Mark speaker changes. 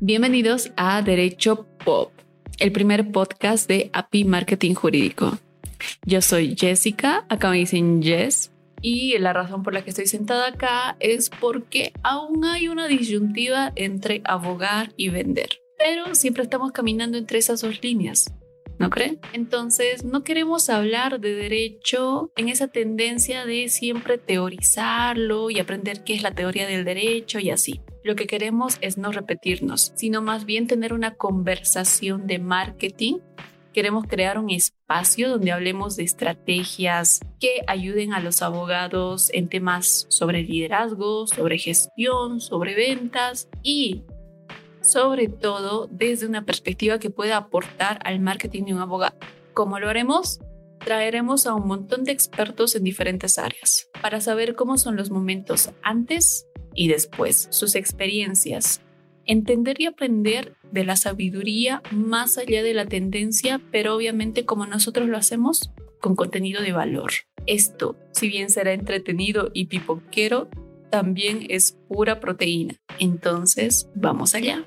Speaker 1: Bienvenidos a Derecho Pop, el primer podcast de API Marketing Jurídico. Yo soy Jessica, acá me dicen Jess, y la razón por la que estoy sentada acá es porque aún hay una disyuntiva entre abogar y vender, pero siempre estamos caminando entre esas dos líneas. ¿No creen? Entonces, no queremos hablar de derecho en esa tendencia de siempre teorizarlo y aprender qué es la teoría del derecho y así. Lo que queremos es no repetirnos, sino más bien tener una conversación de marketing. Queremos crear un espacio donde hablemos de estrategias que ayuden a los abogados en temas sobre liderazgo, sobre gestión, sobre ventas y sobre todo desde una perspectiva que pueda aportar al marketing de un abogado. ¿Cómo lo haremos? Traeremos a un montón de expertos en diferentes áreas para saber cómo son los momentos antes y después, sus experiencias, entender y aprender de la sabiduría más allá de la tendencia, pero obviamente como nosotros lo hacemos, con contenido de valor. Esto, si bien será entretenido y pipoquero, también es pura proteína. Entonces, vamos allá.